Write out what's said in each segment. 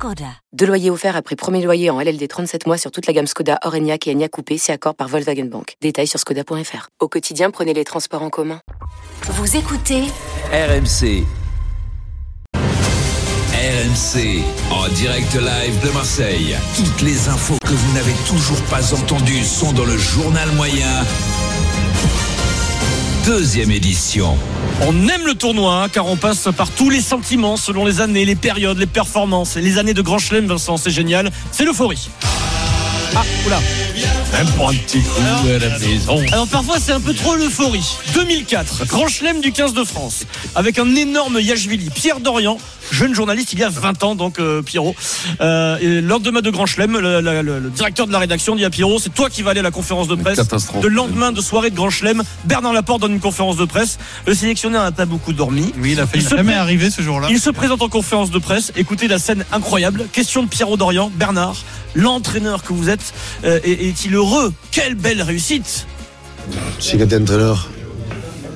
Skoda. Deux loyers offerts après premier loyer en LLD 37 mois sur toute la gamme Skoda, Orenia et Enya Coupé, c'est accord par Volkswagen Bank. Détails sur skoda.fr. Au quotidien, prenez les transports en commun. Vous écoutez RMC. RMC, en direct live de Marseille. Toutes les infos que vous n'avez toujours pas entendues sont dans le journal moyen. Deuxième édition. On aime le tournoi hein, car on passe par tous les sentiments selon les années, les périodes, les performances et les années de Grand Chelem, Vincent, c'est génial. C'est l'euphorie. Ah, oula. Même pour un petit coup à la maison. Alors parfois c'est un peu trop l'euphorie. 2004, Grand Chelem du 15 de France, avec un énorme Yachvili, Pierre Dorian, jeune journaliste il y a 20 ans, donc euh, Pierrot. Euh, et lors de Grand Chelem, le, le- le- le directeur de la rédaction dit à Pierrot, c'est toi qui vas aller à la conférence de presse. Catastrophe. De lendemain de soirée de Grand Chelem, Bernard Laporte donne une conférence de presse. Le sélectionneur n'a pas beaucoup dormi. Oui, il a failli Il se jamais arriver ce jour-là. Il se présente en conférence de presse. Écoutez la scène incroyable. Question de Pierrot Dorian. Bernard, l'entraîneur que vous êtes, euh, est- est-il heureux? Quelle belle réussite Si quand t'es entraîneur,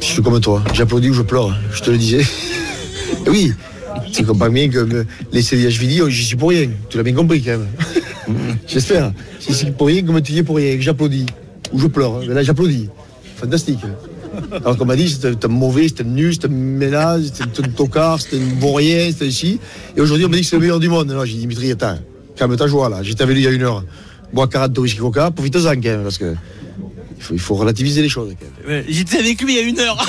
je suis comme toi. J'applaudis ou je pleure, je te le disais. oui, tu comprends bien que les HVD, j'y suis pour rien. Tu l'as bien compris quand même. J'espère. Si c'est pour rien, comme tu dis pour rien, j'applaudis ou je pleure. Mais là, j'applaudis. Fantastique. Alors qu'on m'a dit, c'était c'était mauvais, c'était nul, c'était un ménage, c'était un tocard, c'était un bon rien, c'était ici. Et aujourd'hui, on me dit que c'est le meilleur du monde. Non, j'ai dit, Dimitri, attends, calme ta joie là. J'étais avec lui il y a une heure. Bois 40 de whisky coca, profite-en quand même, parce que il faut, relativiser les choses J'étais avec lui il y a une heure.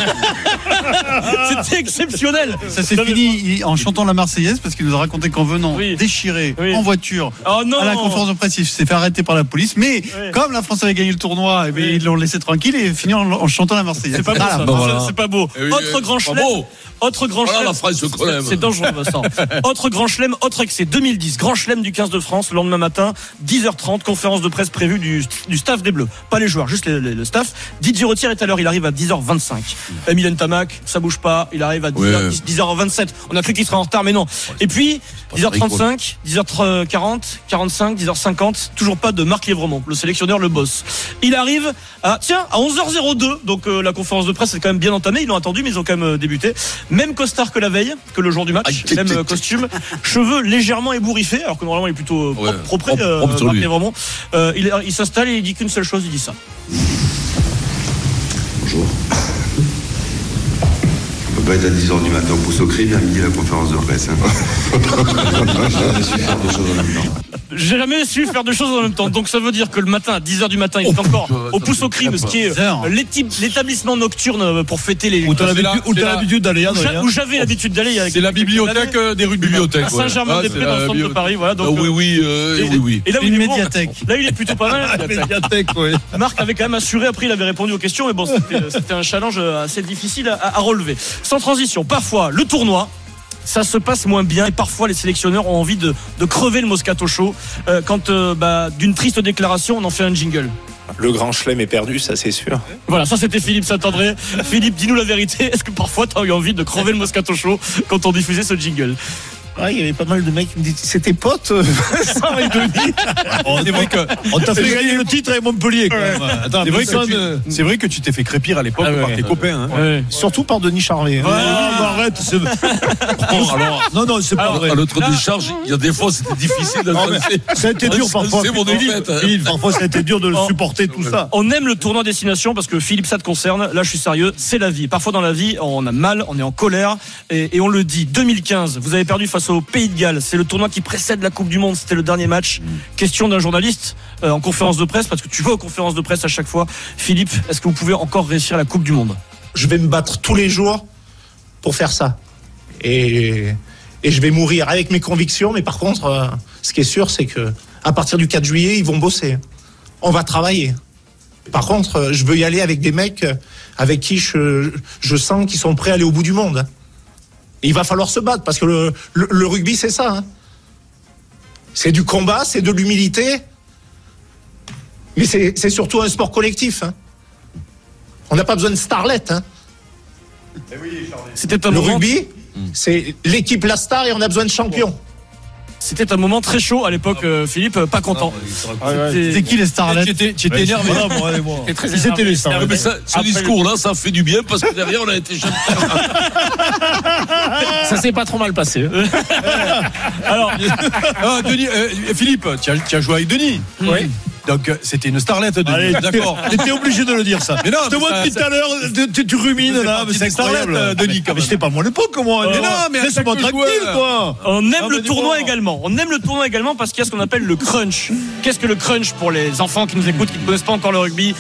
C'était exceptionnel. Ça s'est fini en chantant la Marseillaise parce qu'il nous a raconté qu'en venant Oui. déchiré Oui. en voiture Oh non à la conférence de presse, il s'est fait arrêter par la police. Mais Oui. comme la France avait gagné le tournoi, eh bien, Oui. ils l'ont laissé tranquille et fini en, en chantant la Marseillaise. C'est pas voilà. C'est- C'est pas beau. Eh oui, Autre grand pas chelem. beau. Autre grand Voilà chelem. C'est dangereux, Vincent. autre grand chelem, autre excès. 2010, grand chelem du 15 de France. Le lendemain matin, 10h30, conférence de presse prévue du, du staff des Bleus. Pas les joueurs, juste les- les- le staff. Didier Retière est à l'heure. Il arrive à 10h25. Emilien Tamac, ça bouge pas. Il arrive à 10h, Ouais. 10h27. On a cru qu'il serait en retard, mais non. Et puis, 10h35, 10h40, 45, 10h50. Toujours pas de Marc Lévremont, le sélectionneur, le boss. Il arrive à, tiens, à 11h02. Donc, euh, la conférence de presse est quand même bien entamée. Ils l'ont attendu, mais ils ont quand même euh, débuté. Même costard que la veille, que le jour du match. Même euh, costume. Cheveux légèrement ébouriffés, alors que normalement il est plutôt Ouais, propre, euh, Marc. Lévremont. Euh, il il s'installe et il dit qu'une seule chose, il dit ça. Bonjour. On peut pas être à 10h du matin au pouce au crime et à midi la conférence de presse. Hein. Je suis faire des choses en même temps. J'ai jamais su faire deux choses en même temps. Donc ça veut dire que le matin, à 10h du matin, il est encore putain, au pouce au crime, ce qui est 10 heures. l'éti- l'établissement nocturne euh, pour fêter les. Où t'as Où l'habitude- d'aller, hein, où j'avais l'habitude d'aller. C'est la bibliothèque euh, des rues de bibliothèque. Saint-Germain-des-Prés, ouais. dans le Ah, c'est centre la de Paris, voilà. Donc, Ah, oui, euh, oui, euh, et, oui, oui. et là, où Une il est bon, médiathèque. Là, il est plutôt pas mal. la médiathèque. Médiathèque, ouais. Marc avait quand même assuré, après il avait répondu aux questions, mais bon, c'était un challenge assez difficile à relever. Sans transition, parfois le tournoi. Ça se passe moins bien et parfois les sélectionneurs ont envie de, de crever le Moscato Show euh, quand euh, bah, d'une triste déclaration on en fait un jingle. Le grand chelem est perdu, ça c'est sûr. Voilà, ça c'était Philippe Saint-André. Philippe, dis-nous la vérité. Est-ce que parfois tu as eu envie de crever le Moscato Show quand on diffusait ce jingle? Ouais, il y avait pas mal de mecs qui me disaient c'était pote, euh, Vincent et Denis. C'est vrai que on t'a fait gagner le titre avec Montpellier. quand même. Attends, C'est vrai, que tu, c'est vrai que tu t'es fait crépir à l'époque Ah ouais, par ouais. tes copains. hein. Surtout par Denis Charvet. hein. Bah, arrête, c'est. Bon, alors, non, non, c'est pas Alors, vrai. à l'autre décharge, il y a des fois, c'était difficile de Non, mais ça a été dur parfois. C'est mon Philippe, défaite. Philippe, parfois ça a été dur de le Oh. supporter tout ça. On aime le tournoi destination parce que Philippe, ça te concerne. Là, je suis sérieux, c'est la vie. Parfois dans la vie, on a mal, on est en colère et, et on le dit. 2015, vous avez perdu face au Pays de Galles. C'est le tournoi qui précède la Coupe du Monde. C'était le dernier match. Question d'un journaliste euh, en conférence de presse parce que tu vas aux conférences de presse à chaque fois. Philippe, est-ce que vous pouvez encore réussir la Coupe du Monde? Je vais me battre tous les jours pour faire ça. Et, et je vais mourir avec mes convictions, mais par contre, euh, ce qui est sûr, c'est que à partir du 4 juillet, ils vont bosser. On va travailler. Par contre, euh, je veux y aller avec des mecs avec qui je, je sens qu'ils sont prêts à aller au bout du monde. Et il va falloir se battre parce que le, le- le rugby, c'est ça. hein. C'est du combat, c'est de l'humilité, mais c'est surtout un sport collectif. hein. On n'a pas besoin de starlet. hein. C'était un Le rugby, c'est l'équipe la star et on a besoin de champions. C'était un moment très chaud à l'époque, euh, Philippe, euh, pas content. C'était- C'est qui les starlets Tu étais, tu étais Ouais, énervé. voilà, moi, allez, moi. très Qui c'était les starlets Ouais, mais ça, ce discours-là, ça fait du bien parce que derrière, on a été champion. Ça s'est pas trop mal passé. Alors, Ah, Denis, euh, Philippe, tu as, tu as joué avec Denis. Oui. Donc euh, c'était une starlette, Denis. Allez, D'accord. T'étais obligé de le dire ça. Mais non, je te mais vois depuis tout à l'heure, tu, tu- rumines là, mais c'est incroyable. euh, Denis, quand Mais même. c'était pas mon époque, moi. Mais non, mais laisse-moi tranquille, quoi. on aime Ah, le mais tournoi également. On aime le tournoi également parce qu'il y a ce qu'on appelle le crunch. Qu'est-ce que le crunch pour les enfants qui nous écoutent, qui ne connaissent pas encore le rugby.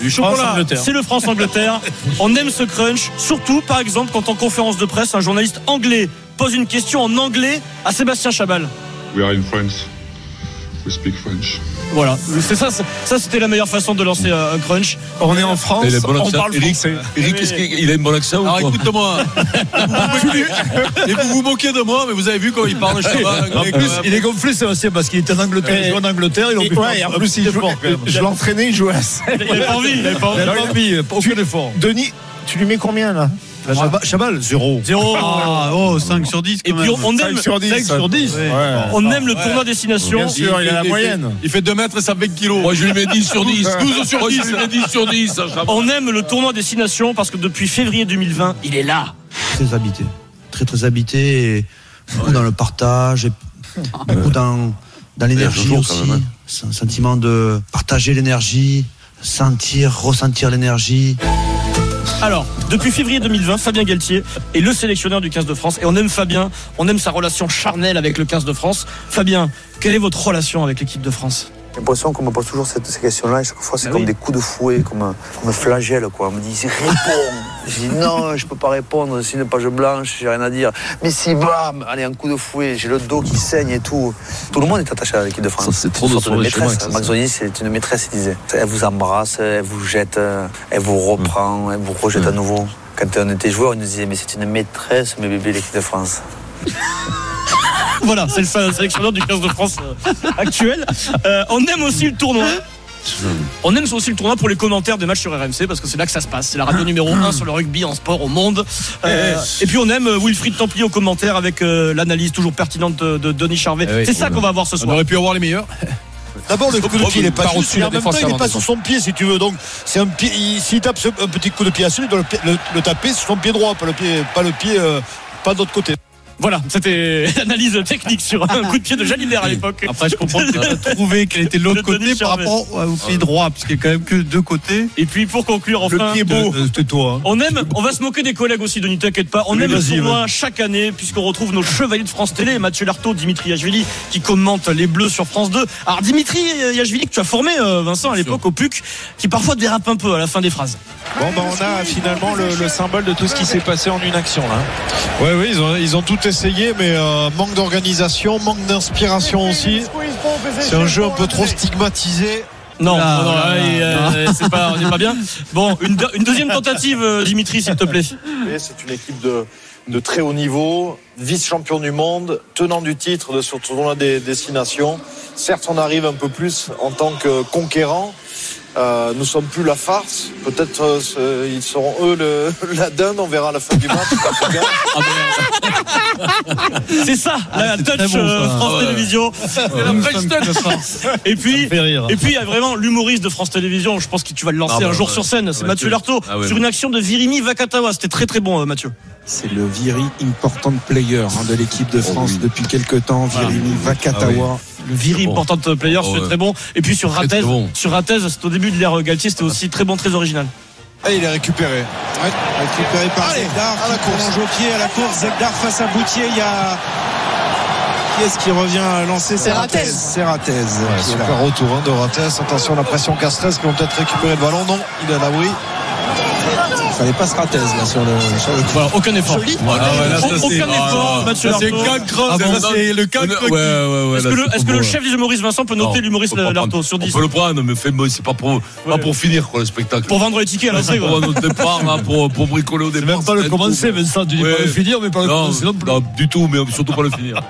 C'est le France-Angleterre. On aime ce crunch, surtout par exemple quand en conférence de presse, un journaliste anglais pose une question en anglais à Sébastien Chabal. We are in France. We speak French. Voilà, c'est ça, ça c'était la meilleure façon de lancer euh, un crunch. On est en France, Il a bon on accent. parle Eric, français. Eric, est-ce qu'il a un bon accent ou Alors quoi écoute-moi. Vous vous moquez- Et vous vous moquez de moi, mais vous avez vu comment il parle chez moi. En plus, il est gonflé, Sébastien, parce qu'il était en Angleterre. Il joue en Angleterre, Et, pu ouais, en plus, il joue- je l'entraînais, il jouait à 7. Il avait pas envie, il avait pas envie. Il a pas envie, aucun effort. Denis, tu lui mets combien là? Chabal, Chabal, zéro. Zéro. Ah, oh, 5 sur 10 quand Et puis même. on aime, 5 sur 10. 5 sur 10. on aime le tournoi destination. Bien sûr, il a la fait- moyenne. Il fait 2 mètres et 120 kilos. Moi, je lui mets 10 sur 10. 12 sur Moi, je 10. lui mets 10 sur 10. ça, ça va. On aime le tournoi destination parce que depuis février 2020, il est là. très habité. Très très habité et beaucoup dans le partage et beaucoup dans, dans l'énergie aussi. même, hein. C'est un sentiment de partager l'énergie, sentir, ressentir l'énergie. Alors, depuis février 2020, Fabien Galtier est le sélectionneur du 15 de France et on aime Fabien, on aime sa relation charnelle avec le 15 de France. Fabien, quelle est votre relation avec l'équipe de France? J'ai l'impression qu'on me pose toujours cette- ces questions-là et chaque fois c'est Bah comme oui. des coups de fouet, comme un, comme un flagelle quoi. On me dit réponds. je dis non, je peux pas répondre, c'est une page blanche, j'ai rien à dire. Mais si bam, allez un coup de fouet, j'ai le dos qui saigne et tout. Tout le monde est attaché à l'équipe de France. C'est trop Une de sorte moi, maîtresse. Max. Zoni, c'est une maîtresse, il disait. Elle vous embrasse, elle vous jette, elle vous reprend, elle vous rejette à nouveau. Quand on était joueur, il nous disait mais c'est une maîtresse, mes bébés, l'équipe de France. Voilà, c'est le sé- sélectionneur du 15 de France euh, actuel. Euh, on aime aussi le tournoi. On aime aussi le tournoi pour les commentaires des matchs sur RMC parce que c'est là que ça se passe. C'est la radio numéro 1 sur le rugby en sport au monde. Euh, et puis on aime Wilfried Templier aux commentaires avec euh, l'analyse toujours pertinente de, de Denis Charvet. Eh oui. c'est ça qu'on va voir ce On soir. aurait pu avoir les meilleurs. D'abord, le coup de pied, il n'est pas juste, en même temps, il n'est pas sur son pied, si tu veux. Donc, c'est un pied. il- S'il tape un petit coup de pied à celui, il doit le, pi- le- le taper sur son pied droit, pas le pied, pas le pied, euh, pas de l'autre côté. Voilà, c'était l'analyse technique sur un coup de pied de Jalibert à l'époque. Après, je comprends que tu as trouvé qu'elle était de l'autre côté par rapport au pied droit, parce qu'il n'y a quand même que deux côtés. Et puis pour conclure, enfin, Le pied beau. C'était toi. hein. On aime, on va se moquer des collègues aussi, Denis, t'inquiète pas. On aime le tournoi chaque année, puisqu'on retrouve nos chevaliers de France Télé, Mathieu Lartaud, Dimitri Yachvili, qui commentent les Bleus sur France 2. Alors, Dimitri Yachvili, que tu as formé, euh, Vincent, à l'époque, au PUC, qui parfois dérape un peu à la fin des phrases. Bon, bah, on a finalement le, le symbole de tout ce qui s'est passé en une action là. Oui, oui, ils ont, ils ont tout essayé, mais euh, manque d'organisation, manque d'inspiration aussi. C'est un jeu un peu trop stigmatisé. Non, Ah, non, non, là, euh, c'est pas, on n'est pas bien. Bon, une, de- une deuxième tentative, euh, Dimitri, s'il te plaît. C'est une équipe de, de très haut niveau, vice-champion du monde, tenant du titre de ce tournoi des destinations. Certes, on arrive un peu plus en tant que conquérant. Euh, nous sommes plus la farce. Peut-être euh, ils seront eux le, la dinde. On verra à la fin du match. C'est ça, la c'est touch bon, euh. France Ouais. Télévisions. la French touch. Et puis, et puis il y a vraiment l'humoriste de France Télévisions. Je pense que tu vas le lancer Ah bah un jour ouais. sur scène. C'est Ah, Mathieu Mathieu. Lartaud Ah ouais, sur une action de Virimi Vakatawa. C'était très très bon, euh, Mathieu. C'est le Viri Important Player hein, de l'équipe de France oui. depuis quelques temps. Virimi Vakatawa. Le Viri Bon. important player, Oh, c'était ouais. très bon. Et puis sur Ratez, bon. sur Ratez, c'était au début de l'ère Galtier, c'était aussi très bon, très original. Et il est récupéré. Récupéré par Allez, Zegdar à la qui course. au pied à la course. Zegdar face à Boutier. Il y a. Qui est-ce qui revient lancer C'est Ratez. C'est Ratez. là. Super retour hein, de Rates. Attention, la pression Castres qui vont peut-être récupérer le ballon. Non, il est à l'abri. Il fallait pas se Ratez là sur le. Voilà, aucun effort. Voilà, ouais, là, ça, Aucun c'est- effort, ah, Mathieu c'est le cancre. Ouais, ouais, ouais. Est-ce que le, que chef des humoristes Vincent peut noter l'humoriste prendre. sur 10 On peut le prendre, mais c'est pas pour, pas pour finir, quoi, le spectacle. pour vendre les tickets à l'entrée. Pour quoi. notre départ, là, pour, pour bricoler au départ. même pas le commencer. Vincent. Tu dis pas le finir, mais pas le Non, commencer non plus. non, du tout, mais surtout pas le finir.